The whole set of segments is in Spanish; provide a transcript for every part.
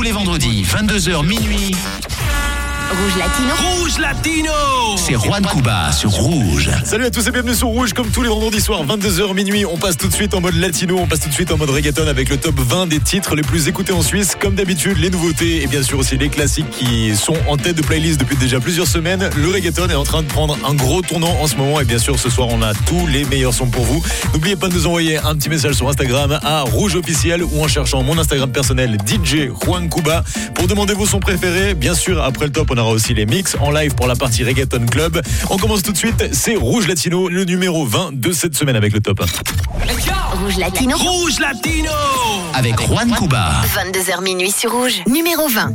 tous les vendredis, 22h minuit. Rouge Latino. Rouge Latino. C'est Juan Cuba sur Rouge. Salut à tous et bienvenue sur Rouge comme tous les vendredis soirs 22h minuit. On passe tout de suite en mode latino on passe tout de suite en mode reggaeton avec le top 20 des titres les plus écoutés en Suisse. Comme d'habitude les nouveautés et bien sûr aussi les classiques qui sont en tête de playlist depuis déjà plusieurs semaines. Le reggaeton est en train de prendre un gros tournant en ce moment et bien sûr ce soir on a tous les meilleurs sons pour vous. N'oubliez pas de nous envoyer un petit message sur Instagram à Rouge officiel ou en cherchant mon Instagram personnel DJ Juan Cuba pour demander vos sons préférés. Bien sûr après le top on aura aussi les mix en live pour la partie Reggaeton Club. On commence tout de suite, c'est Rouge Latino, le numéro 20 de cette semaine avec le top. Rouge Latino. Rouge Latino Avec Juan Cuba. 22h minuit sur Rouge. Numéro 20.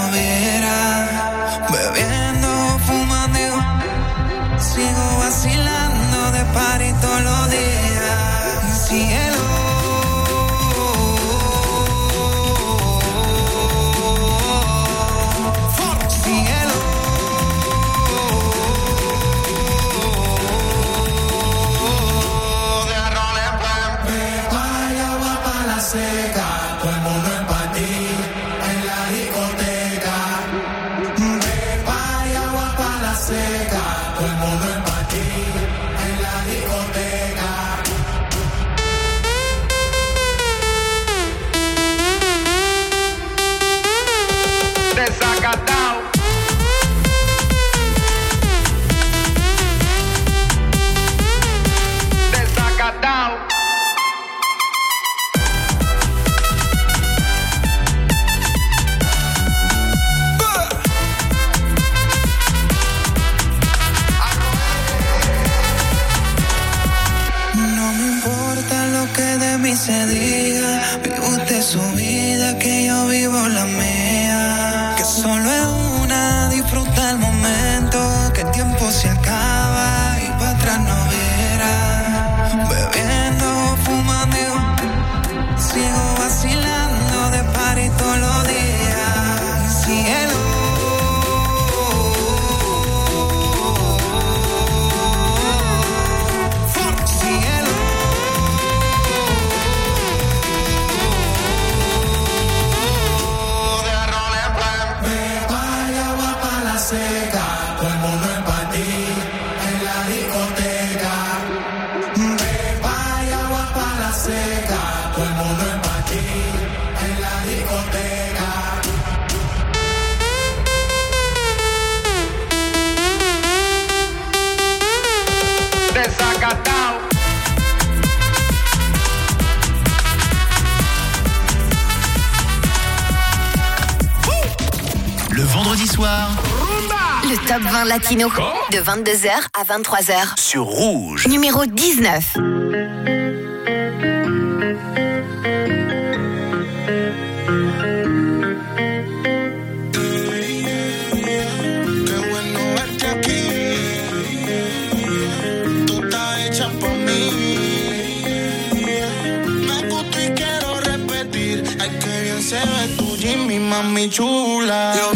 top 20 Latino. De 22h à 23h. sur Rouge. Numéro 19. Qué bueno verte aquí. Tú estás hecha por mí. Me gusta y quiero repetir. Ay, que bien se ve tu Jimmy, mami chula. Yo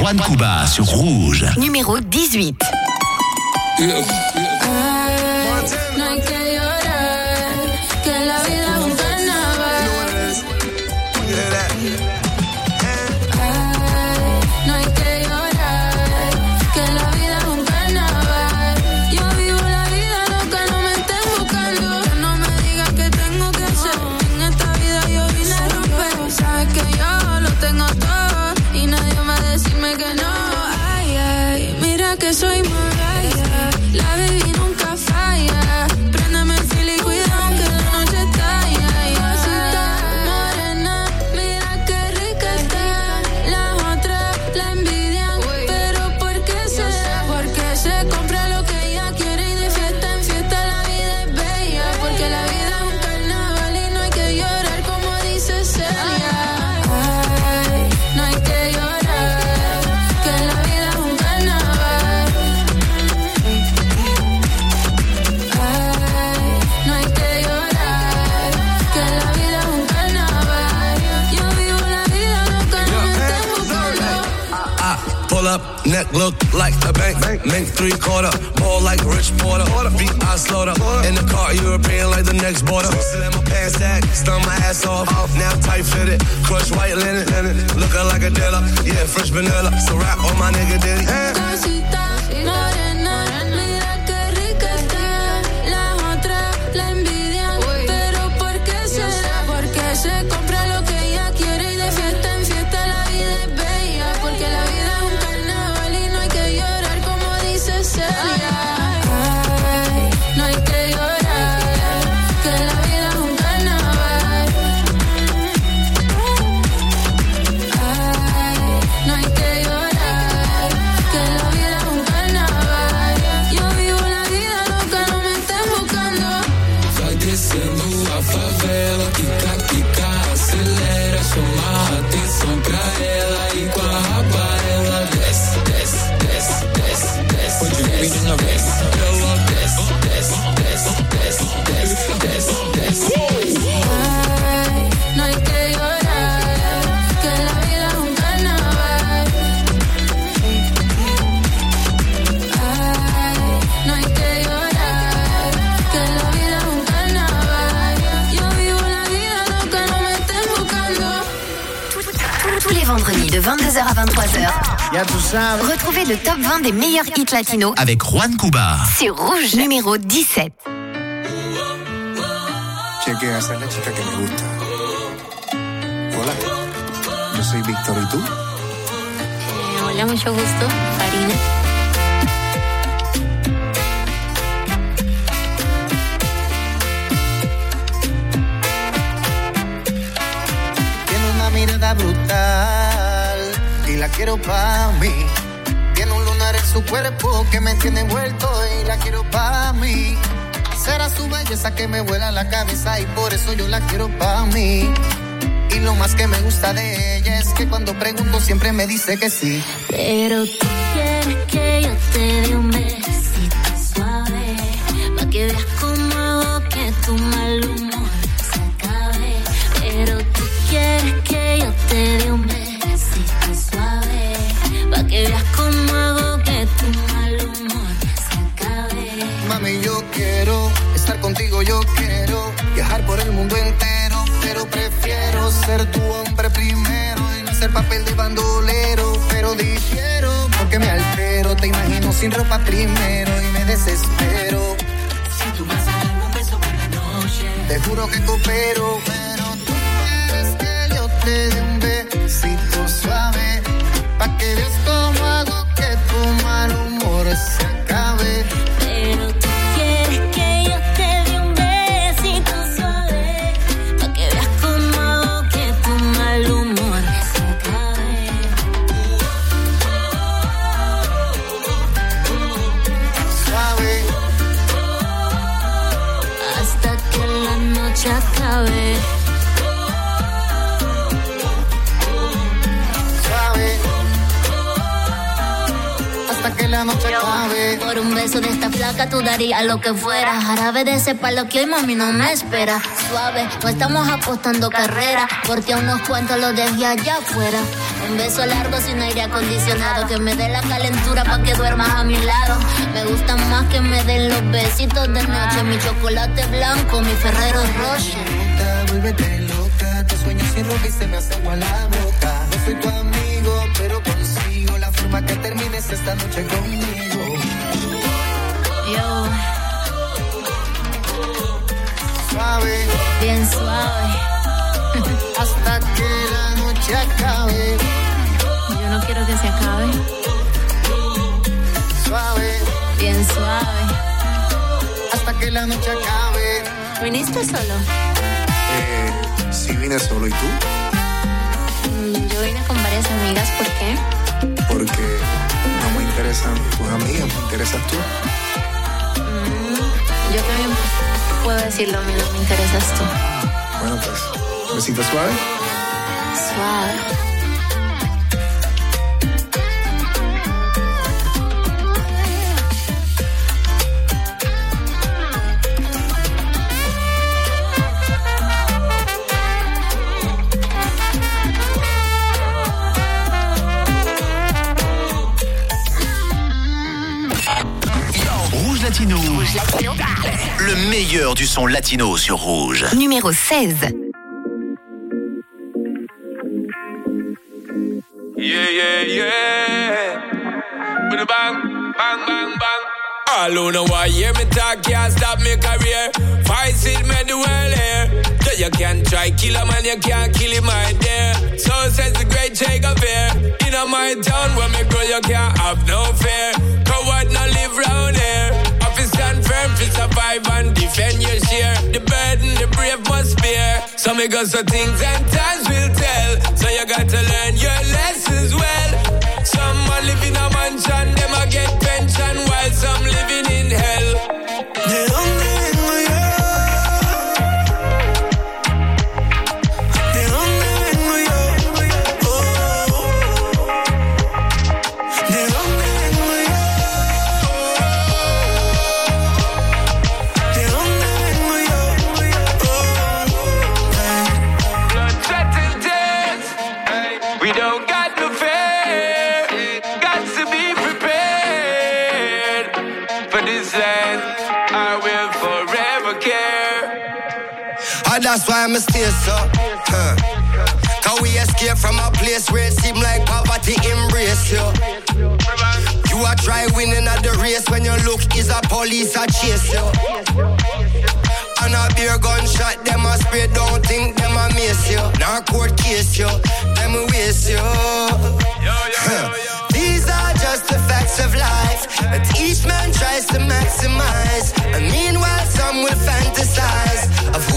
Juan Cuba sur Rouge. Numéro 18. look like a bank. Make three quarter, ball like Rich Porter. Porter. Beat I slaughter. In the car, European like the next border. Slam my pants sack, stun my ass off. off. Now tight fitted, crush white linen. linen. Looking like a dealer, yeah, fresh vanilla. So rap on my nigga Diddy. Yeah. 22h à 23h. Retrouvez le top 20 des meilleurs hits latinos avec Juan Cuba. C'est Rouge numéro 17. Hola, yo soy ¿y tú? Eh, hola, mucho gusto, Tiene una mirada brutal la quiero pa' mí. Tiene un lunar en su cuerpo que me tiene envuelto y la quiero pa' mí. Será su belleza que me vuela la cabeza y por eso yo la quiero pa' mí. Y lo más que me gusta de ella es que cuando pregunto siempre me dice que sí. Pero tú quieres que yo te dé un besito suave, pa' que veas cómo hago que tu mal sin ropa primero y me desespero. Si tú vas a darme un beso por la noche, Te juro que coopero, flaca tú darías lo que fuera. Jarabe de ese palo que hoy mami no me espera. Suave, no estamos apostando carrera, porque a unos cuantos los dejé allá afuera. Un beso largo sin aire acondicionado, que me dé la calentura pa' que duermas a mi lado. Me gusta más que me den los besitos de noche, mi chocolate blanco, mi Ferrero Rocher. Vuélvete loca, tus sueños sin ropa se me hace agua la boca. No soy tu amigo, pero consigo la forma que termines esta noche conmigo. Yo, Suave, bien suave. hasta que la noche acabe. Yo no quiero que se acabe. Suave, Bien suave. hasta que la noche acabe. ¿Viniste solo? Eh, sí vine solo, ¿y tú? Mm, Yo vine con varias amigas, ¿por qué? Porque no me interesan tus amigas, me interesas tú. Yo también puedo decir lo mismo, me interesas tú. Bueno, pues, besito suave. Suave. Rouge Latino. Le meilleur du son latino sur Rouge. Numéro 16. Yeah, yeah, yeah. Bang, bang, bang, bang. All who know why hear me talk can't stop me career. Fight it, me the world here. So you can try kill a man, you can't kill him right there. So says the great Jacob here. In a my town where me grow, you can't have no fear. Coward no live round here. Firm to survive and defend your share. The burden the brave must bear. So me got some things and times will tell. So you got to learn your lessons well. Some are living a mansion, them a get pension while some living that's why I'm stay so. Huh. Cause we escape from a place where it seem like poverty embrace you. You are try winning at the race when your look is a police a chase you. And a beer gunshot, them a spray, don't think them a miss you. Now court case you, them a waste you. These are just the facts of life that each man tries to maximize. And meanwhile, some will fantasize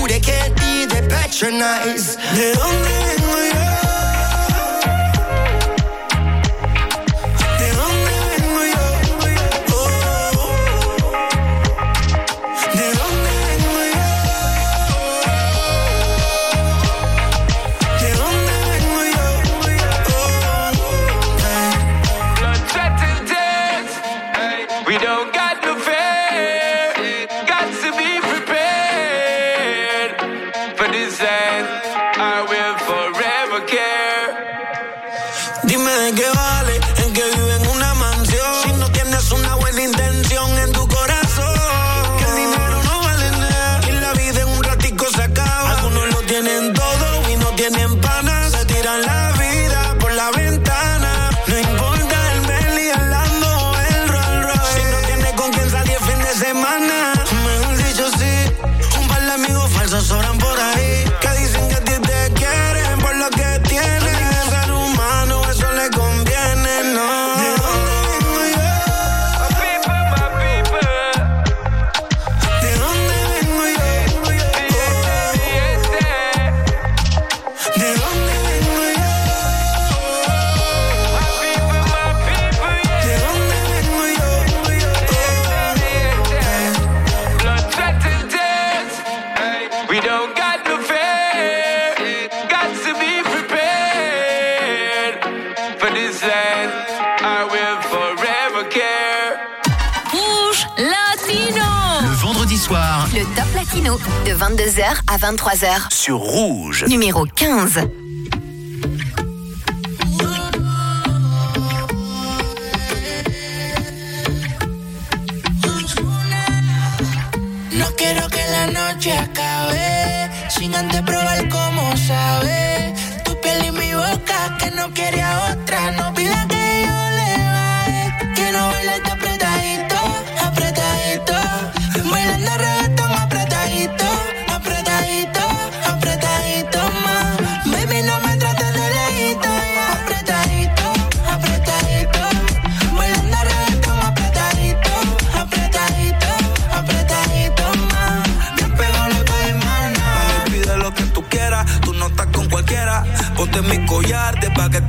they can't be, they patronize. They don't mean what soir Le Top Latino de 22h à 23h. sur Rouge. Numéro 15. No quiero que la noche acabe sin antes probar cómo sabe tu piel y mi boca que no quiere a otra. No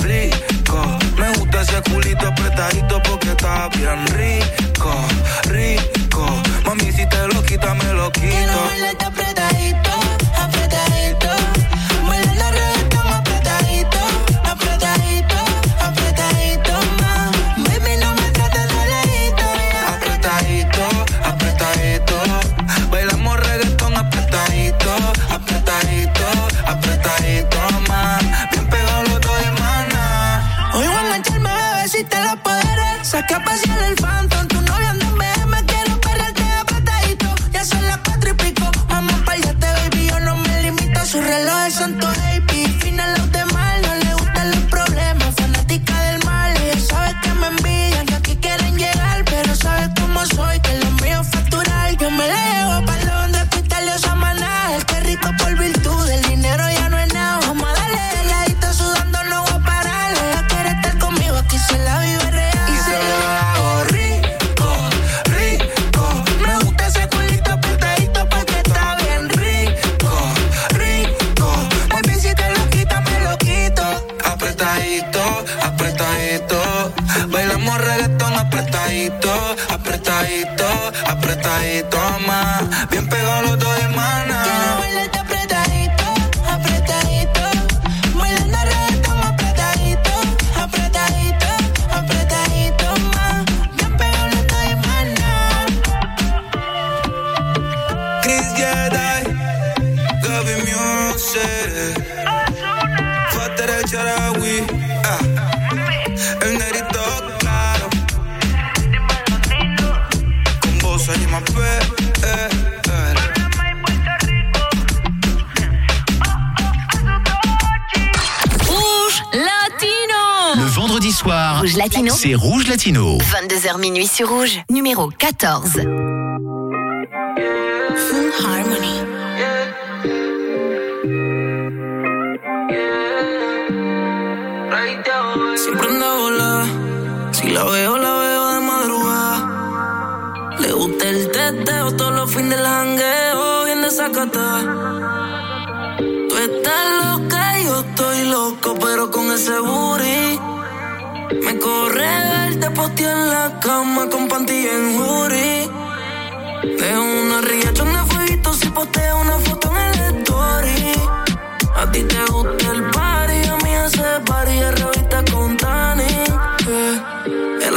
rico. Me gusta ese culito apretadito porque está bien rico, rico. Mami, si te lo quita, me lo quito. A pasear el phantom, c'est Rouge Latino. 22h minuit sur Rouge. Numéro 14.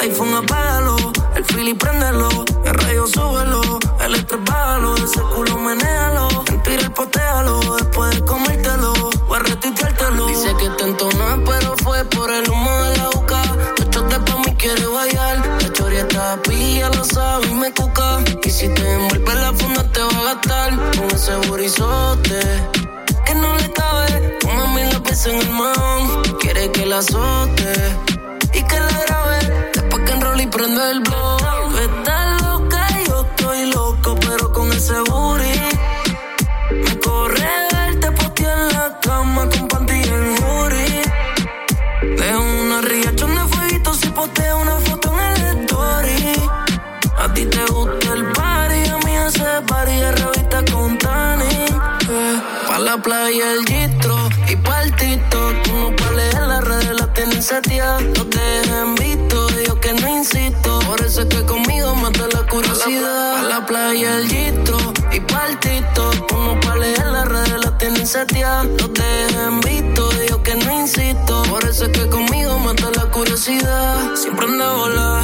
iPhone apágalo, el Philly préndelo, el radio súbelo, el estrés ese culo menéalo, mentira el potéalo, después de comértelo, voy a retuiteártelo. Dice que te entonó, pero fue por el humo de la boca. Te pa' mí quiere bailar, la choria está pilla, lo sabe y me cuca. Y si te envuelve la funda te va a gastar con ese burizote que no le cabe. Tu mami la piensa en el man, quiere que la azote fumando el blow. Tú estás loca, yo estoy loco, pero con ese booty. Me corre verte porque en la cama con panty en jury. De una riachón de fueguito si posteo una foto en el story. A ti te gusta el party, a mí ese party es revista con Tani. Eh, pa' la playa el gistro y pa' el tito. Como pa' leer las redes la tienen seteada. Playa el gistro y partito. No pales en las redes, la tienen seteada. Te dejen visto, yo que no insisto. Por eso es que conmigo mata la curiosidad. Siempre anda a volar.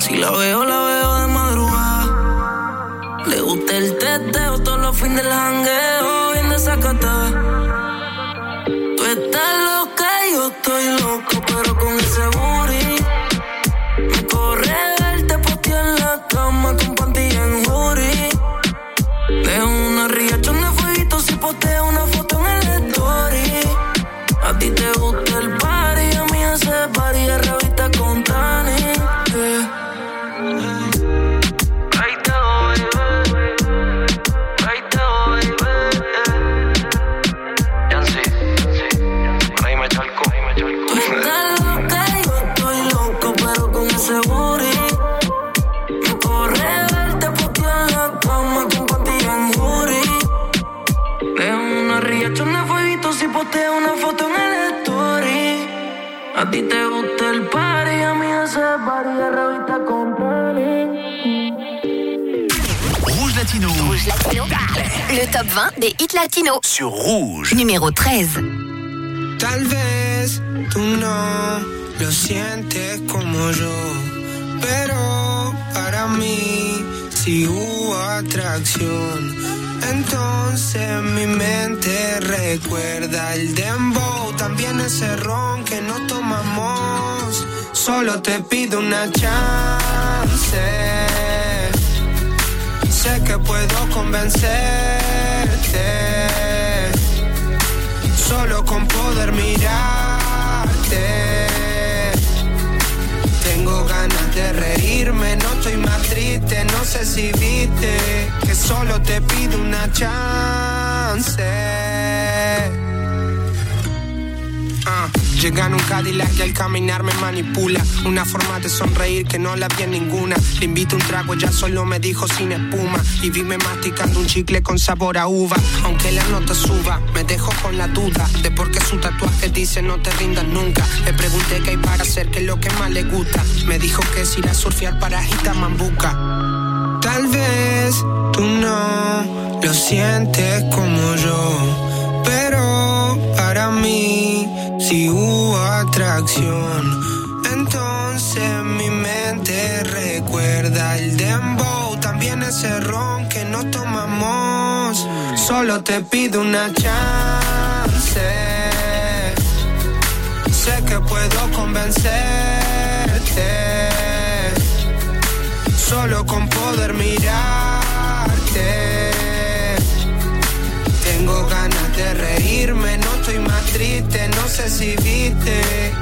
Si la veo, la veo de madrugada. Le gusta el teteo todos los fines del jangueo, bien desacatada. Tú estás loca y yo estoy loco, pero con ese booty. Ti te gusta el party, a mí ese party es revista con Rouge Latino. Rouge Latino. Le top 20 des hits latinos. Sur Rouge. Numéro 13. Tal vez tú no lo sientes como yo, pero para mí sí hubo atracción. Entonces mi mente recuerda el dembow, también ese ron que no tomamos. Solo te pido una chance. Sé que puedo convencerte solo con poder mirarte. Tengo ganas de reírme, no estoy más triste, no sé si viste que solo te pido una chance. Ah, Llega en un Cadillac y al caminar me manipula. Una forma de sonreír que no la vi en ninguna. Le invito un trago, ya solo me dijo sin espuma. Y vime masticando un chicle con sabor a uva. Aunque la nota suba, me dejo con la duda de por qué su tatuaje dice no te rindas nunca. Le pregunté qué hay para hacer, qué es lo que más le gusta. Me dijo que es ir a surfear para Mambuca. Tal vez tú no lo sientes como yo, pero mí sí hubo atracción. Entonces mi mente recuerda el dembow, también ese ron que no tomamos. Solo te pido una chance. Sé que puedo convencerte solo con poder mirarte. Tengo ganas de reírme, no triste, no sé si viste.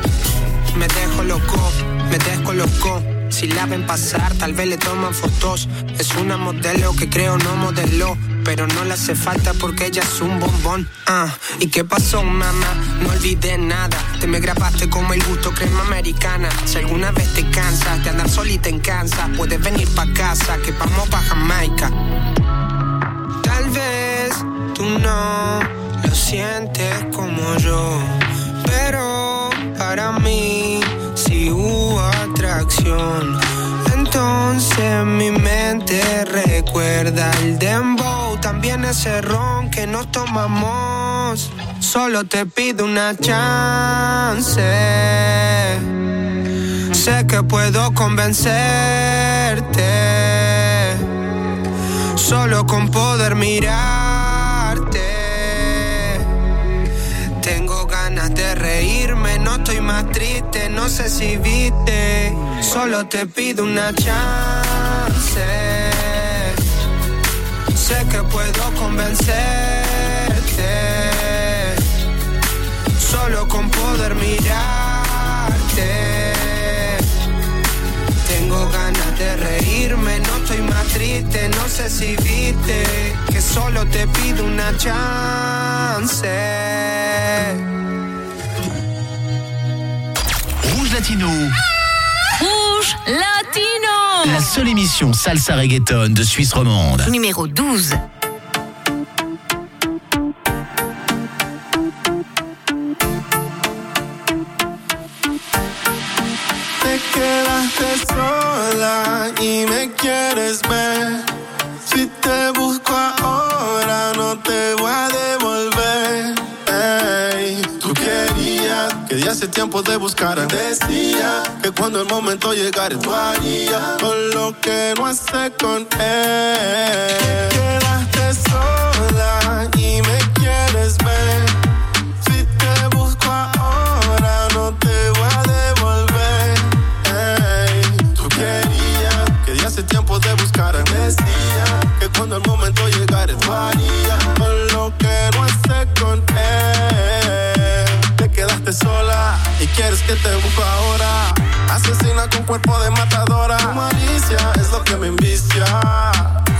Me dejo loco, me dejo loco. Si la ven pasar, tal vez le toman fotos. Es una modelo que creo no modeló. Pero no le hace falta porque ella es un bombón. Ah, ¿y qué pasó, mamá? No olvidé nada. Te me grabaste como el gusto crema americana. Si alguna vez te cansas de andar solita en Kansas, puedes venir pa' casa, que vamos pa' Jamaica. Tal vez tú no lo sientes como yo, pero para mí sí hubo atracción. Entonces mi mente recuerda el dembow, también ese ron que nos tomamos. Solo te pido una chance. Sé que puedo convencerte solo con poder mirarte. Más triste, no sé si viste. Solo te pido una chance. Sé que puedo convencerte. Solo con poder mirarte. Tengo ganas de reírme, no estoy más triste, no sé si viste que solo te pido una chance. Rouge Latino. Rouge Latino. La seule émission salsa reggaeton de Suisse romande. Numéro 12. Te quedaste sola y me quieres ver. Que ya hace tiempo te buscara. Decía que cuando el momento llegara, tú harías con lo que no hace con él. Quedaste sola y me quieres ver. Si te busco ahora, no te voy a devolver. Ey, tú querías que ya hace tiempo te buscara. Decía que cuando el momento llegara, tú harías con lo que no hace quieres que te busco ahora. Asesina con cuerpo de matadora. Tu malicia es lo que me envicia.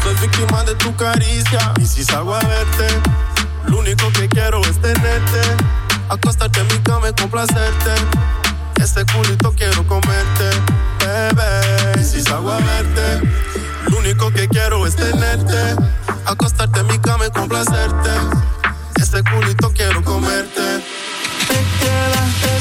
Soy víctima de tu caricia. Y si salgo a verte, lo único que quiero es tenerte. Acostarte en mi cama y complacerte. Este culito quiero comerte, bebé. Y si salgo a verte, lo único que quiero es tenerte. Acostarte en mi cama y complacerte. Este culito quiero comerte. Te quedaste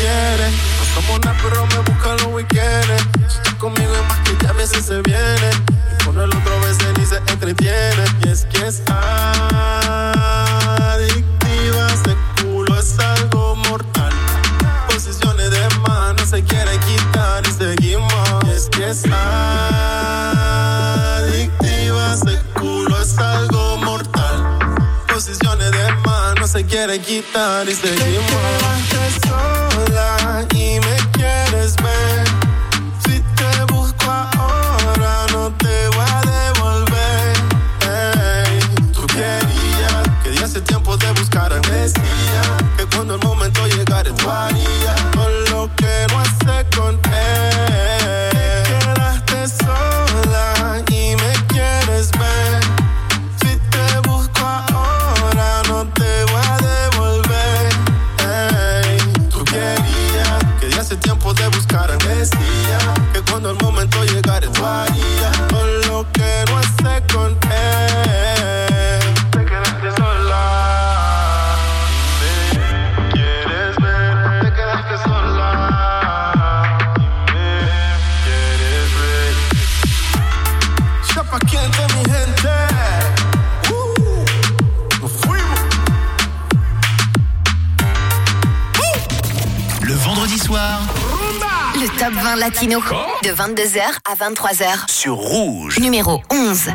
quieres. No somos nada, pero me buscan los weekends. Si estás conmigo es más que ya a veces se viene. Y con el otro veces ni se entretiene. Y es que es adictiva. Ese culo es algo mortal. Posiciones de mano se quiere quitar y seguimos. Y es que es adictiva. Ese culo es algo mortal. Posiciones de mano se quiere quitar y seguimos. Sola y me quieres ver. Top 20 latino. De 22h à 23h. sur Rouge. Numéro 11.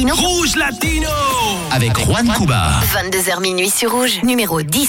Rouge Latino Avec, Avec Juan Cuba. 22h minuit sur Rouge, numéro 10.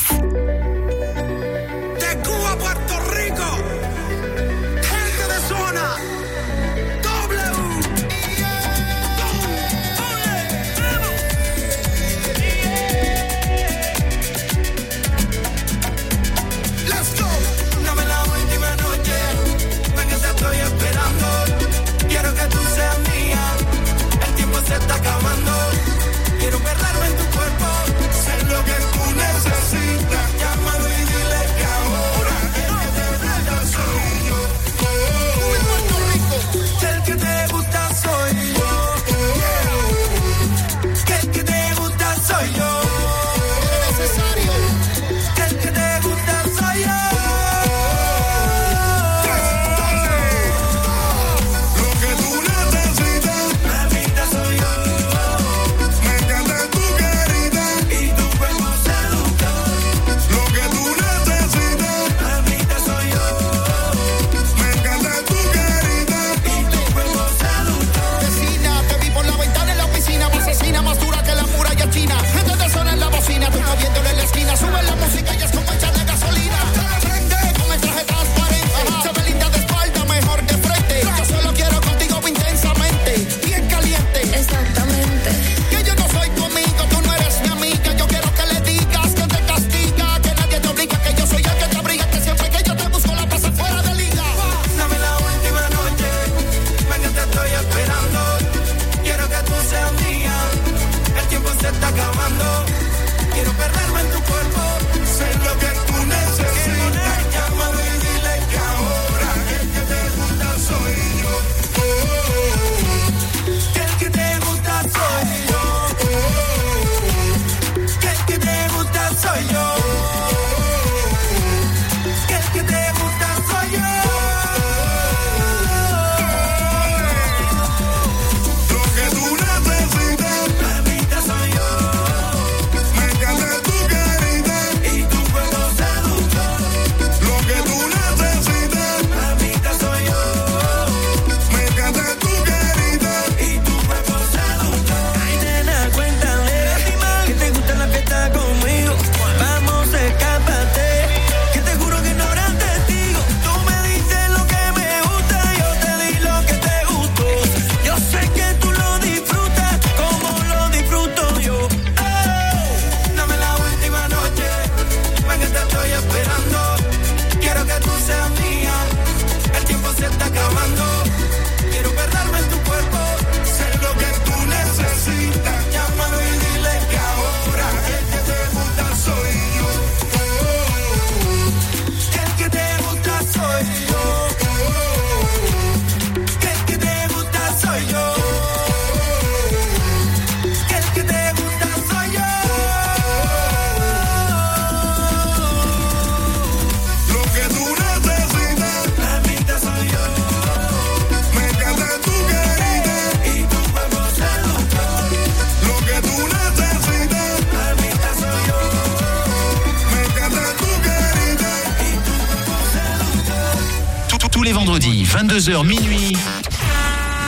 22h minuit.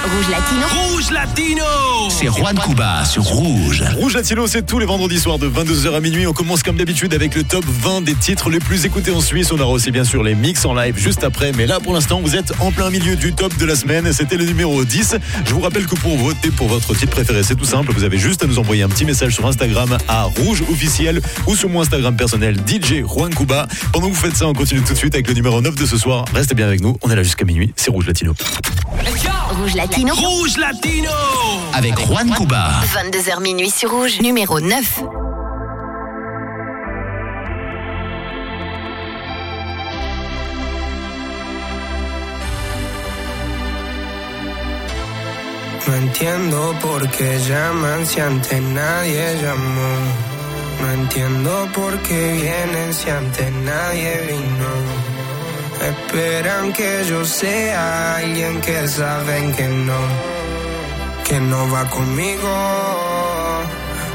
Rouge Latino. Rouge Latino C'est Juan Cuba sur Rouge. Rouge Latino, c'est tous les vendredis soirs de 22h à minuit. On commence comme d'habitude avec le top 20 des titres les plus écoutés en Suisse. On aura aussi bien sûr les mix en live juste après. Mais là, pour l'instant, vous êtes en plein milieu du top de la semaine. C'était le numéro 10. Je vous rappelle que pour voter pour votre titre préféré, c'est tout simple. Vous avez juste à nous envoyer un petit message sur Instagram à Rouge officiel ou sur mon Instagram personnel DJ Juan Cuba. Pendant que vous faites ça, on continue tout de suite avec le numéro 9 de ce soir. Restez bien avec nous. On est là jusqu'à minuit. C'est Rouge Latino. Rouge Latino. Rouge Latino Avec Juan Cuba. 22h minuit Rouge. Numéro 9. No entiendo por qué llaman si antes nadie llamó. No entiendo por qué vienen si antes nadie vino. Esperan que yo sea alguien que saben que no, que no va conmigo.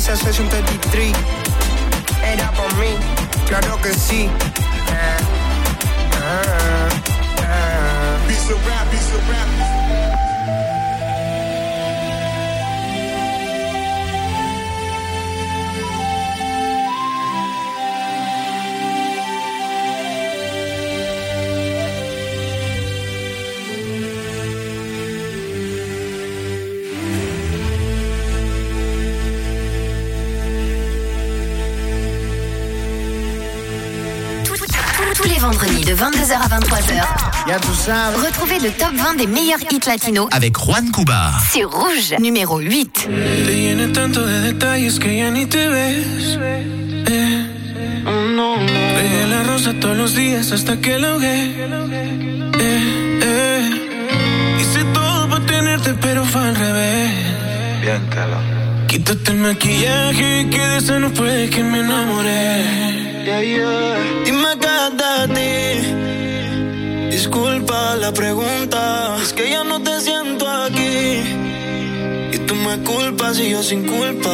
Quizás Session 33. Era por mí, claro que sí. Ah, ah, ah. Piece of rap, piece of rap. Vendredis de 22h à 23h. Retrouvez le top 20 des meilleurs hits latinos Avec Juan Cuba. C'est Rouge, numéro 8. Te llena tanto de detalles que ya ni te ves. Eh. Regué la rosa todos los días hasta que la ahogué. Eh, eh. Hice todo para tenerte, pero fue al revés. Quítate el maquillaje que de eso no fue que me enamoré. Dime qué ti. Disculpa la pregunta, es que ya no te siento aquí. Y tú me culpas y yo sin culpa.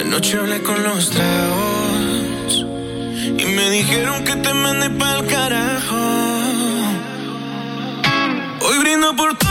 Anoche hablé con los tragos y me dijeron que te mandé pa'l carajo. Hoy brindo por todo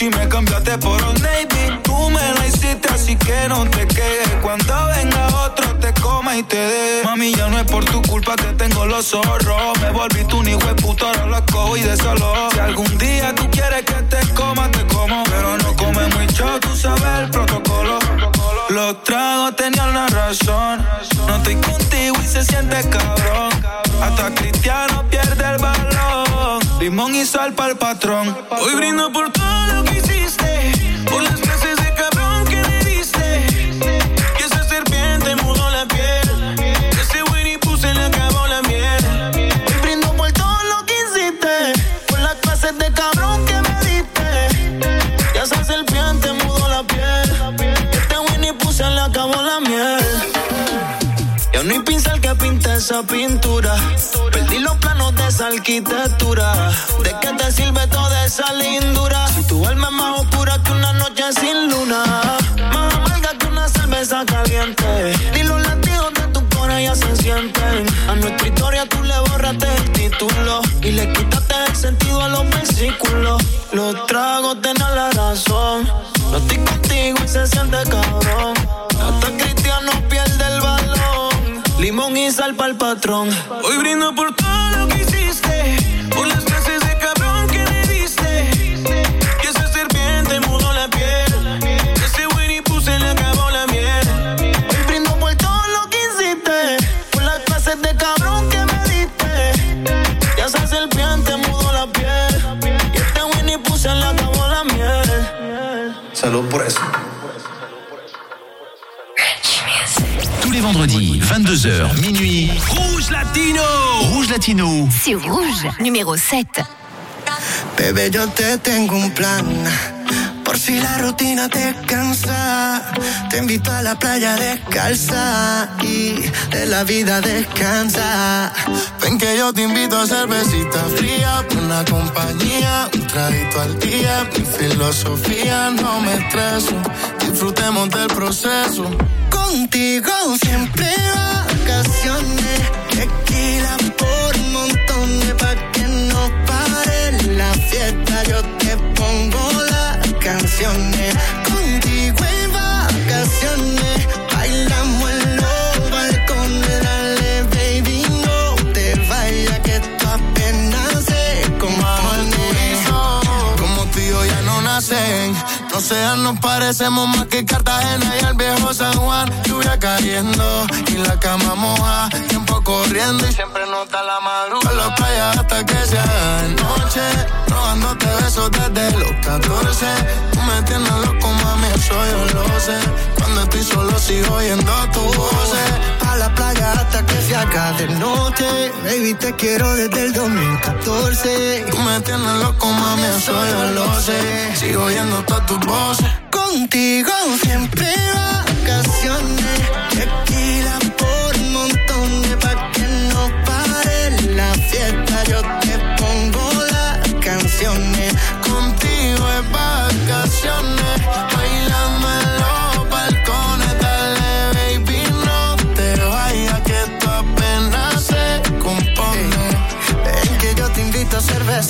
Gucci, me cambiaste por un Navy. Tú me la hiciste, así que no te quedes. Cuando venga otro, te coma y te dé. Mami, ya no es por tu culpa que tengo los zorros. Me volví tu de puto, ahora lo cojo y de solo. Si algún día tú quieres que te coma, te como. Pero no come mucho, tú sabes el protocolo. Los tragos tenían la razón. No estoy contigo y se siente cabrón. Hasta Cristiano pierde el balón. Limón y sal para el patrón. Hoy brindo por todo lo que hiciste, por las clases de cabrón que me diste. Y esa serpiente mudó la piel, ese Winnie puse le acabó la miel. Hoy brindo por todo lo que hiciste, por las clases de cabrón que me diste. Y esa serpiente mudó la piel. Este Winnie puse le acabó la miel. Ya no hay pincel que pinte esa pintura. ¿De qué te sirve toda esa lindura? Si tu alma es más oscura que una noche sin luna. Más amarga que una cerveza caliente. Ni los latidos de tu corazón ya se sienten. A nuestra historia tú le borraste el título. Y le quitaste el sentido a los versículos. Los tragos tenían la razón. No estoy contigo y se siente cabrón. Hasta Cristiano pierde el balón. Limón y sal para el patrón. Hoy brindo por todo 22h, minuit. Rouge Latino Rouge Latino. C'est Rouge, numéro 7. Bebé, yo te tengo un plan. Por si la rutina te cansa, te invito a la playa descalza y de la vida descansa. Ven que yo te invito a cervecita fría, una compañía, un traguito al día. Mi filosofía no me estreso, disfrutemos del proceso. Contigo siempre vacaciones, tequila por montones pa' que no pare la fiesta. Yo te pongo las canciones, contigo en vacaciones, nacen. No sean, nos parecemos más que Cartagena y el viejo San Juan. Lluvia cayendo y la cama moja. Tiempo corriendo y siempre nota la madrugada. la playa hasta que se haga de noche. Robándote besos desde los 14. Tú me tienes loco, mami, eso yo lo sé. Cuando estoy solo sigo oyendo tu voz. A la playa hasta que se acabe de noche. Baby, te quiero desde el 2014. Tú me tienes loco, mami, eso yo lo sé. Sigo oyendo todas tus voces. Contigo siempre vacaciones,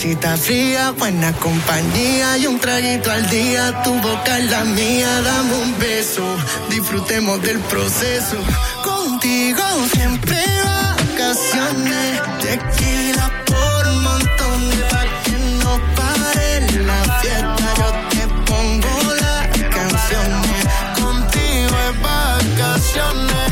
cervecita fría, buena compañía y un traguito al día. Tu boca es la mía, dame un beso, disfrutemos del proceso. Contigo siempre vacaciones, tequila por montón, pa' que no pare la fiesta. Yo te pongo las canciones, contigo es vacaciones.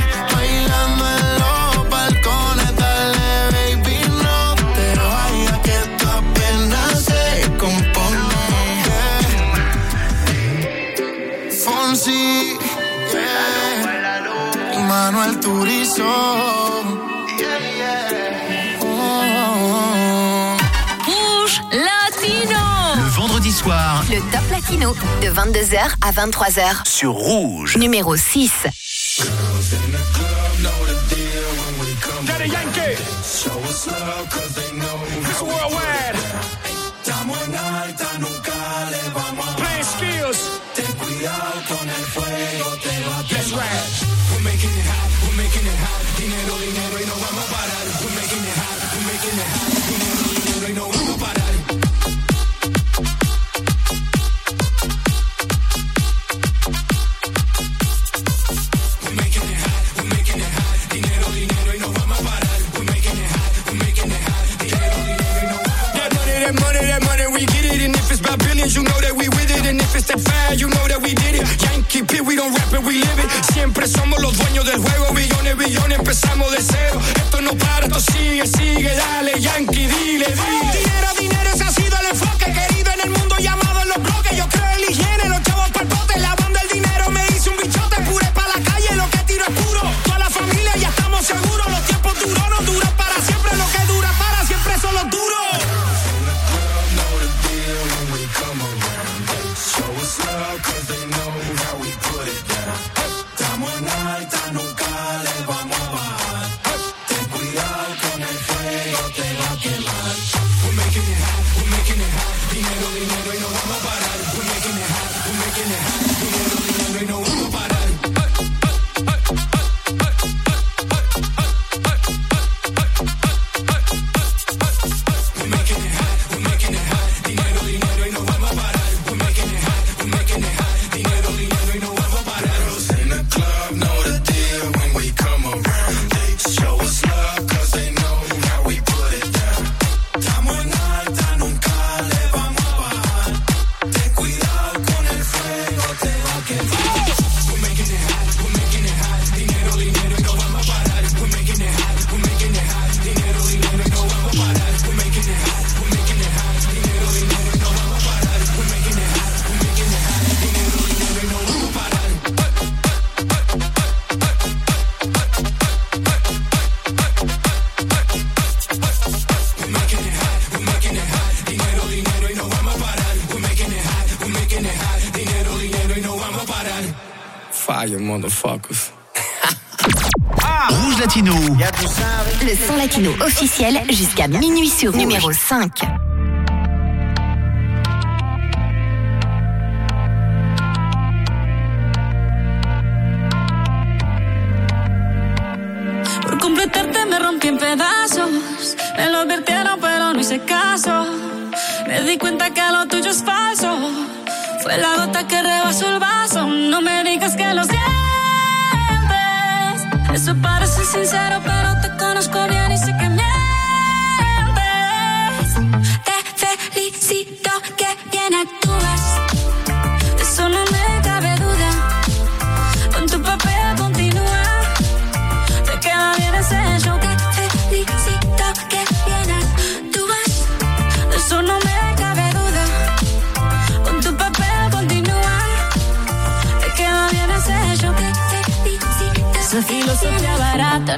Rouge Latino. Le vendredi soir, le top latino de 22h à 23h sur Rouge, numéro 6. con el fuego te va a That's right. We're making it hot, we're making it hot. Dinero, dinero y no vamos a parar. We're making it hot, we're making it hot. Dinero, dinero y no vamos a parar. we don't rap it, we live it. Siempre somos los dueños del juego, billones, billones, empezamos de cero. Esto no para, esto sigue, sigue, dale, Yankee, dile, dile. Dinero, dinero, ese ha sido el enfoque, querido, en el mundo ya Ah, you motherfuckers. Rouge Latino. Le son latino officiel jusqu'à minuit sur numéro 5.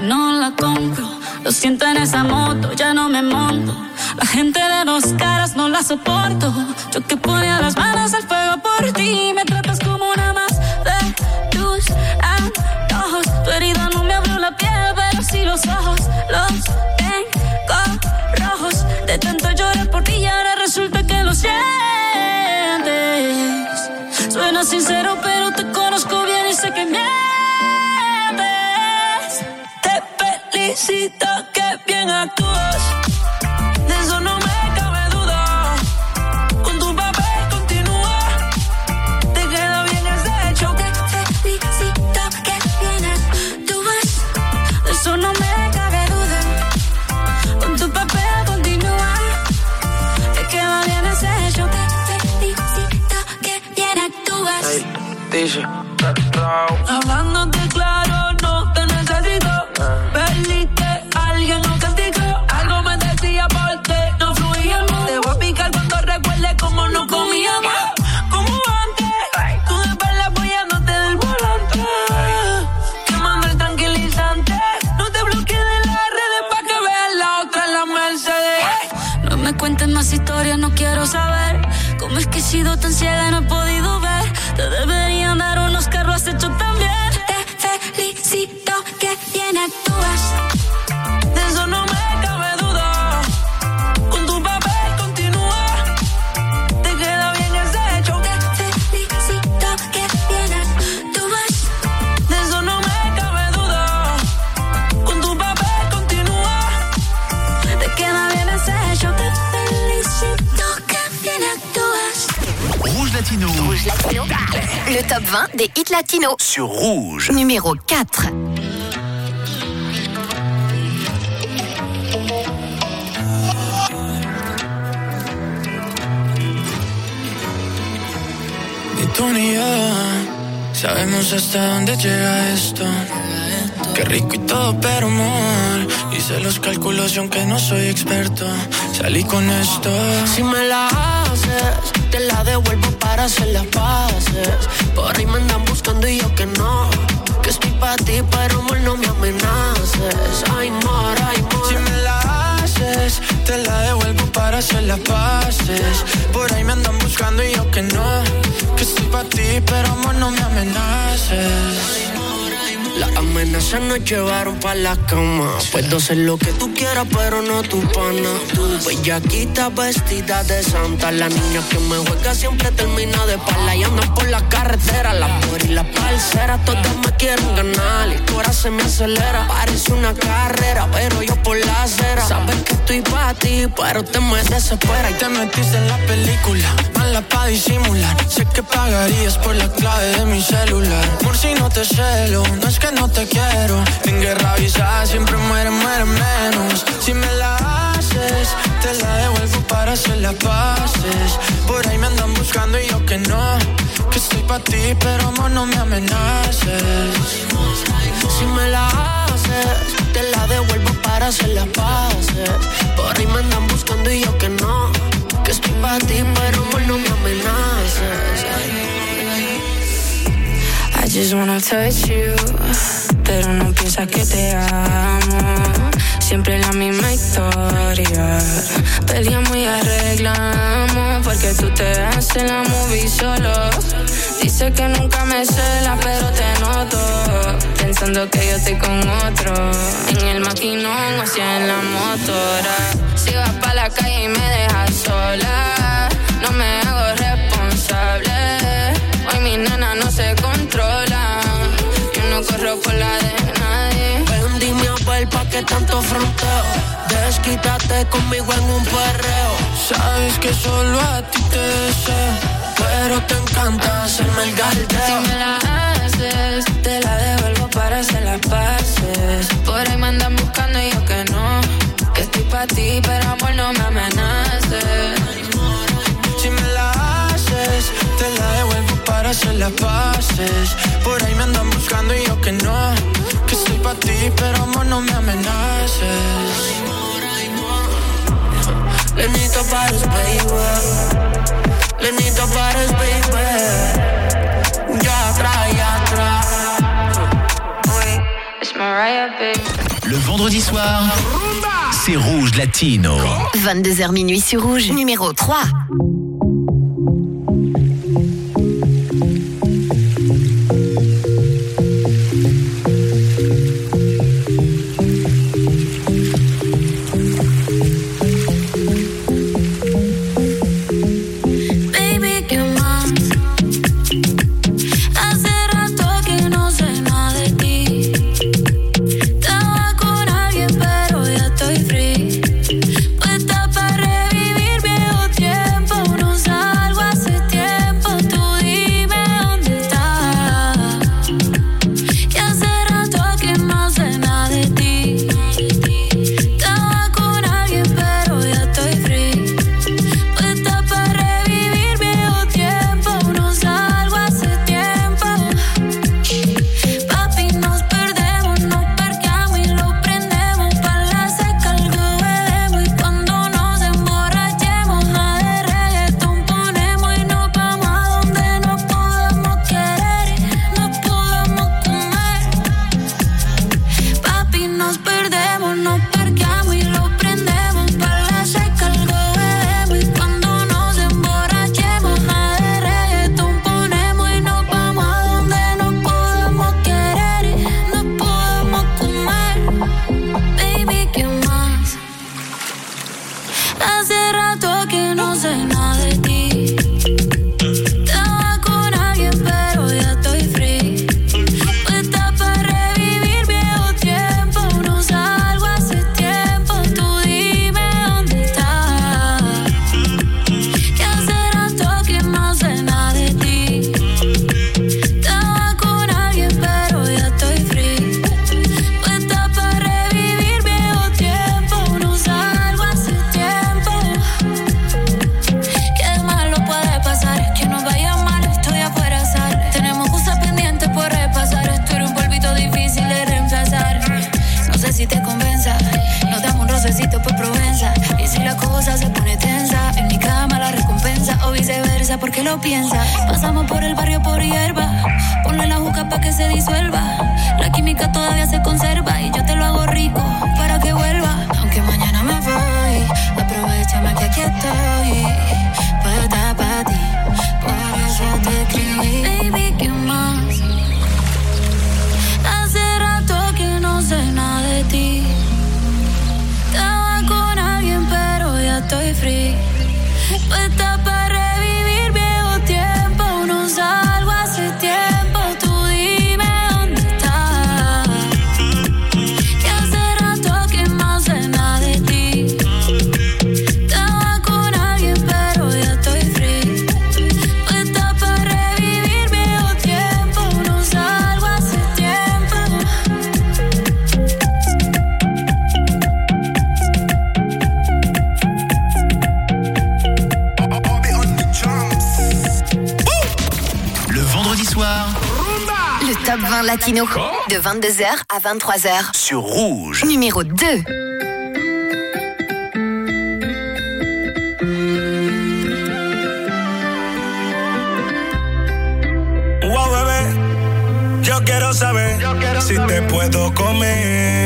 no la compro. Lo siento en esa moto, ya no me monto. La gente de dos caras no la soporto. Yo que ponía las manos al fuego por ti, me tratas como una más de tus antojos. Tu herida no me abrió la piel, pero sí los ojos, los dice. Hablándote claro 20 des hits latinos. Sur Rouge. Numéro 4. Ni tú ni yo sabemos hasta dónde llega esto. Qué rico y todo, pero amor. Hice los cálculos y aunque no soy experto, salí con esto. Si me la haces, te la devuelvo para hacer las paces. Por ahí me andan buscando y yo que no. Que estoy para ti, pero amor, no me amenaces. Ay, amor, ay, amor. Si me la haces, te la devuelvo para hacer las paces. Por ahí me andan buscando y yo que no. Que estoy para ti, pero amor, no me amenaces. Las amenazas nos llevaron pa' la cama. Puedo hacer lo que tú quieras, pero no tu pana. Tu bellaquita vestida de santa. La niña que me juega siempre termina de pala y anda por la carretera. La por y la parcera, todas me quieren ganar. Hora se me acelera. Parece una carrera, pero yo por la acera. Sabes que estoy pa' ti, pero te me desespera. Y te metiste en la película, mala pa' disimular. Sé que pagarías por la clave de mi celular. Por si no te celo, no es que no te quiero. En guerra avisada siempre muere, muere menos. Si me la haces, te la devuelvo para hacer las paces. Por ahí me andan buscando y yo que no. Que estoy pa' ti, pero amor, no me amenaces. Si me la haces, te la devuelvo para hacer las paces. Por ahí me andan buscando y yo que no. Estoy para ti, pero no me amenaces. I just wanna touch you, pero no piensas que te amo. Siempre la misma historia. Peleamos y arreglamos porque tú te haces la movie solo. Dice que nunca me cela, pero te noto. Pensando que yo estoy con otro. En el maquinón o si en la motora. Si vas pa' la calle y me dejas sola, no me hago responsable. Hoy mis nenas no se controlan. Yo no corro por la de nadie. Ven, dime a ver pa' qué tanto fronteo. Desquítate conmigo en un perreo. Sabes que solo a ti te deseo, pero te encanta hacerme el Si galdeo. me la haces, te la devuelvo para hacer las paces. Por ahí me andan buscando y yo que no. Que estoy pa' ti, pero amor no me amenaces. Si me la haces, te la devuelvo para hacer las paces. Por ahí me andan buscando y yo que no. Que estoy pa' ti, pero amor, no me amenaces. Lenito Paris, baby. Lenito Paris, baby. Ya atrás, ya atrás. It's Mariah, baby. Le vendredi soir, c'est Rouge Latino. 22h minuit sur Rouge. Numéro 3. Pasamos por el barrio por hierba. Ponle la juca pa' que se disuelva. La química todavía se conserva y yo te lo hago rico para top 20 latino de 22h à 23h. sur Rouge. Numéro 2. Wow, bebé, yo quiero saber si te puedo comer.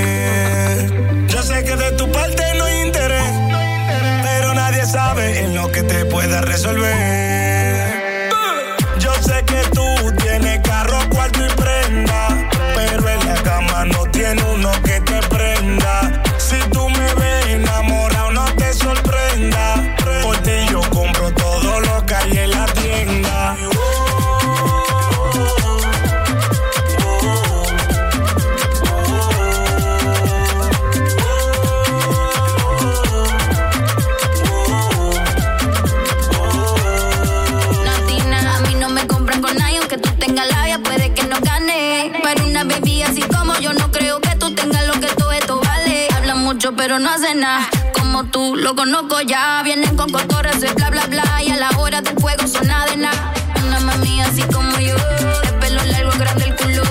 Pero no hace nada. Como tú, lo conozco ya. Vienen con cotorras y bla, bla, bla. Y a la hora del fuego son nada de nada. Una mami así como yo, de pelo largo, grande el culo.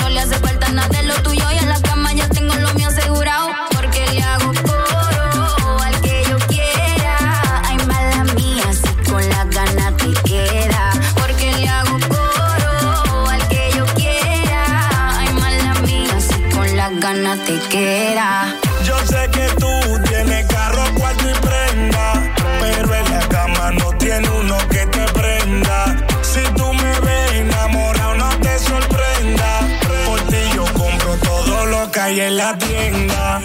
No le hace falta nada de lo tuyo. Y en la cama ya tengo lo mío asegurado. Porque le hago coro al que yo quiera. Ay, mala mía, si con las ganas te queda. Porque le hago coro al que yo quiera. Ay, mala mía, si con las ganas te queda. La tienda.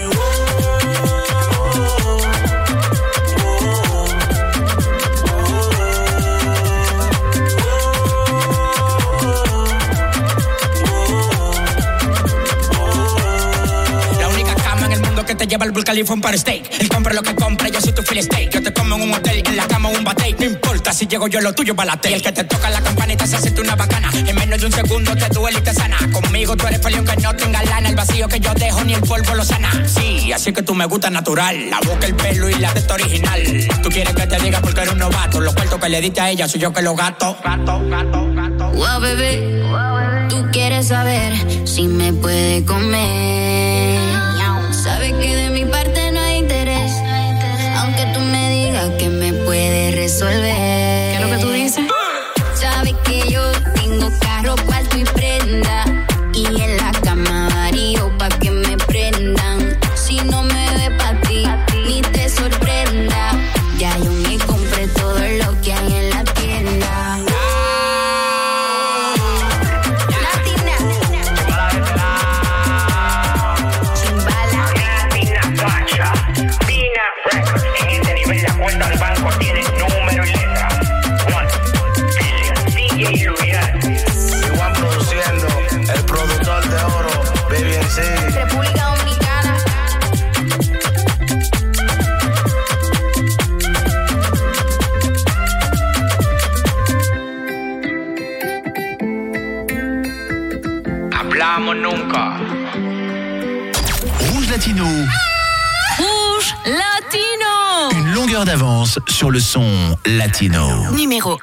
La el que te lleva al Burj Khalifa un par steak. Él compra lo que compra, yo soy tu fill steak. Yo te como en un hotel, en la cama un bate. No importa si llego yo, lo tuyo balate. Y el que te toca la campanita se siente una bacana. Un segundo te duele y te sana. Conmigo tú eres feliz que no tenga lana. El vacío que yo dejo ni el polvo lo sana. Sí, así que tú me gusta natural. La boca, el pelo y la testa original. Tú quieres que te diga porque eres un novato. Los cuartos que le diste a ella soy yo que los gato. Gato, gato, gato. Wow, bebé, tú quieres saber si me puede comer. Sur le son latino. Numéro